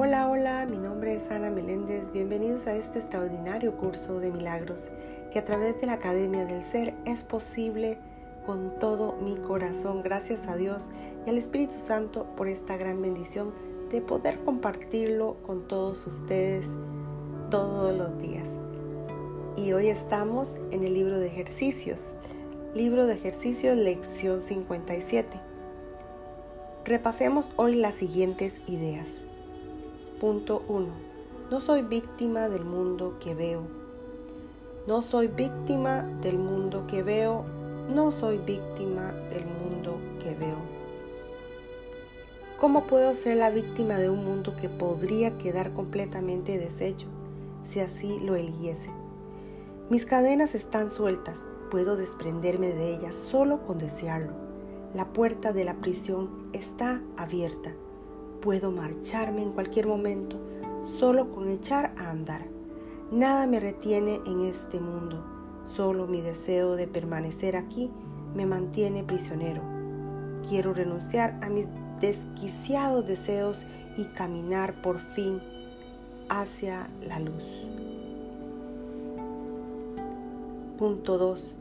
Hola, hola, mi nombre es Ana Meléndez. Bienvenidos a este extraordinario curso de milagros que a través de la Academia del Ser es posible con todo mi corazón. Gracias a Dios y al Espíritu Santo por esta gran bendición de poder compartirlo con todos ustedes todos los días. Y hoy estamos en el libro de ejercicios. Libro de ejercicios, lección 57. Repasemos hoy las siguientes ideas. Punto 1. No soy víctima del mundo que veo. No soy víctima del mundo que veo. No soy víctima del mundo que veo. ¿Cómo puedo ser la víctima de un mundo que podría quedar completamente deshecho si así lo eligiese? Mis cadenas están sueltas, puedo desprenderme de ellas solo con desearlo. La puerta de la prisión está abierta. Puedo marcharme en cualquier momento, solo con echar a andar. Nada me retiene en este mundo. Solo mi deseo de permanecer aquí me mantiene prisionero. Quiero renunciar a mis desquiciados deseos y caminar por fin hacia la luz. Punto 2.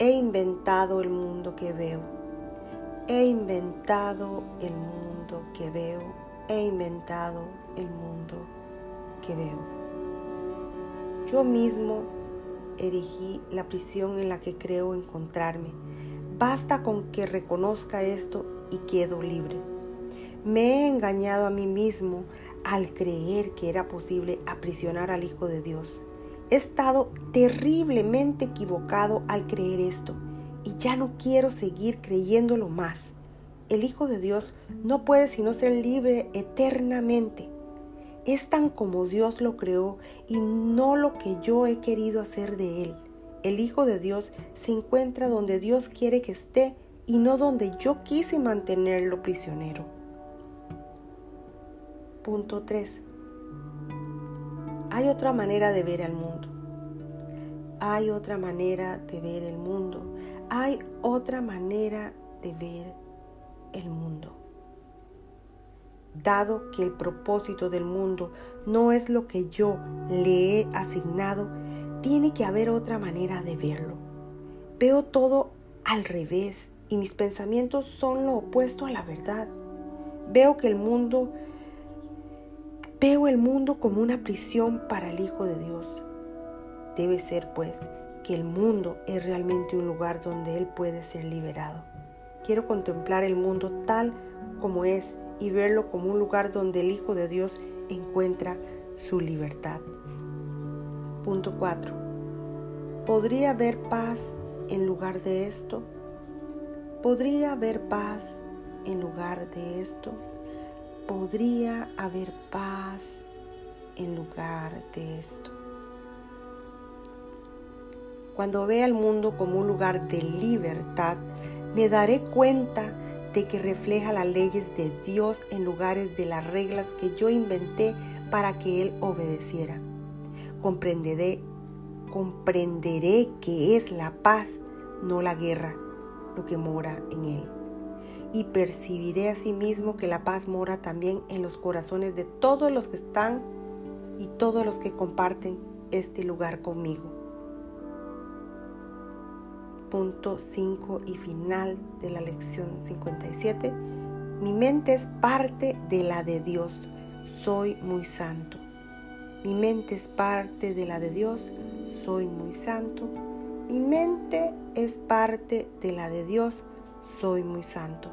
He inventado el mundo que veo. He inventado el mundo que veo, he inventado el mundo que veo. Yo mismo erigí la prisión en la que creo encontrarme. Basta con que reconozca esto y quedo libre. Me he engañado a mí mismo al creer que era posible aprisionar al Hijo de Dios. He estado terriblemente equivocado al creer esto y ya no quiero seguir creyéndolo más. El Hijo de Dios no puede sino ser libre eternamente. Es tan como Dios lo creó y no lo que yo he querido hacer de Él. El Hijo de Dios se encuentra donde Dios quiere que esté y no donde yo quise mantenerlo prisionero. Punto 3. Hay otra manera de ver al mundo. Hay otra manera de ver el mundo hay otra manera de ver el mundo. Dado que el propósito del mundo no es lo que yo le he asignado, tiene que haber otra manera de verlo. Veo todo al revés y mis pensamientos son lo opuesto a la verdad. Veo que el mundo veo el mundo como una prisión para el Hijo de Dios. Debe ser pues que el mundo es realmente un lugar donde Él puede ser liberado. Quiero contemplar el mundo tal como es y verlo como un lugar donde el Hijo de Dios encuentra su libertad. Punto 4. ¿Podría haber paz en lugar de esto? ¿Podría haber paz en lugar de esto? ¿Podría haber paz en lugar de esto? Cuando vea el mundo como un lugar de libertad, me daré cuenta de que refleja las leyes de Dios en lugares de las reglas que yo inventé para que Él obedeciera. Comprenderé, comprenderé que es la paz, no la guerra, lo que mora en Él. Y percibiré asimismo que la paz mora también en los corazones de todos los que están y todos los que comparten este lugar conmigo punto 5 y final de la lección 57, mi mente es parte de la de Dios, soy muy santo. Mi mente es parte de la de Dios, soy muy santo. Mi mente es parte de la de Dios, soy muy santo.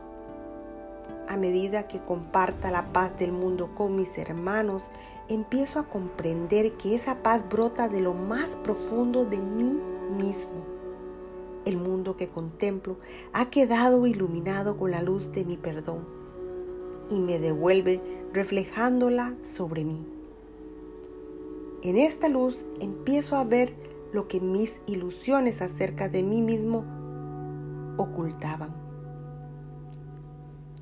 A medida que comparta la paz del mundo con mis hermanos, empiezo a comprender que esa paz brota de lo más profundo de mí mismo el mundo que contemplo ha quedado iluminado con la luz de mi perdón y me devuelve reflejándola sobre mí. En esta luz empiezo a ver lo que mis ilusiones acerca de mí mismo ocultaban.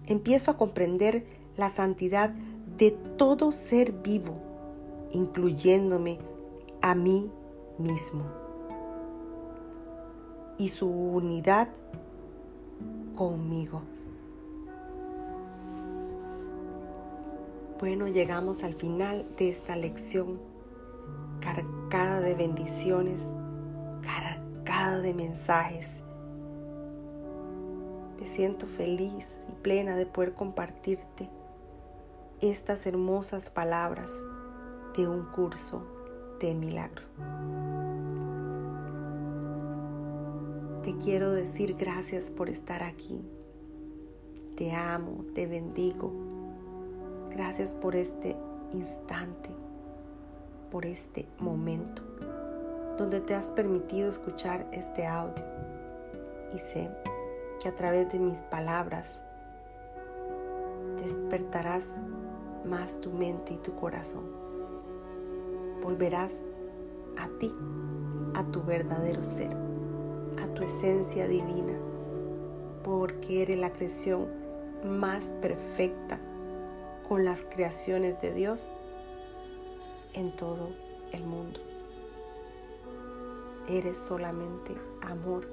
Empiezo a comprender la santidad de todo ser vivo, incluyéndome a mí mismo y su unidad conmigo. Bueno, llegamos al final de esta lección cargada de bendiciones, cargada de mensajes. Me siento feliz y plena de poder compartirte estas hermosas palabras de un curso de milagro. Te quiero decir gracias por estar aquí. Te amo, te bendigo. Gracias por este instante, por este momento donde te has permitido escuchar este audio. Y sé que a través de mis palabras despertarás más tu mente y tu corazón. Volverás a ti, a tu verdadero ser, a tu esencia divina, porque eres la creación más perfecta con las creaciones de Dios en todo el mundo. Eres solamente amor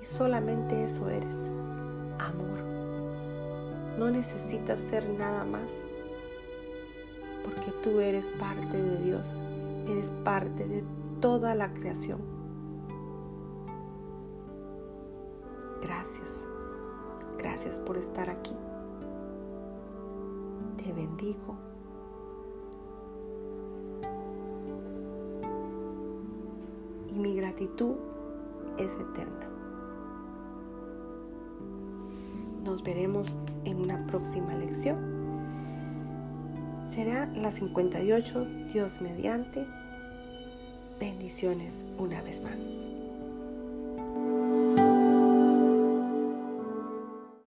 y solamente eso eres, amor. No necesitas ser nada más porque tú eres parte de Dios, eres parte de toda la creación. Gracias por estar aquí. Te bendigo. Y mi gratitud es eterna. Nos veremos en una próxima lección será la 58, Dios mediante. Bendiciones una vez más.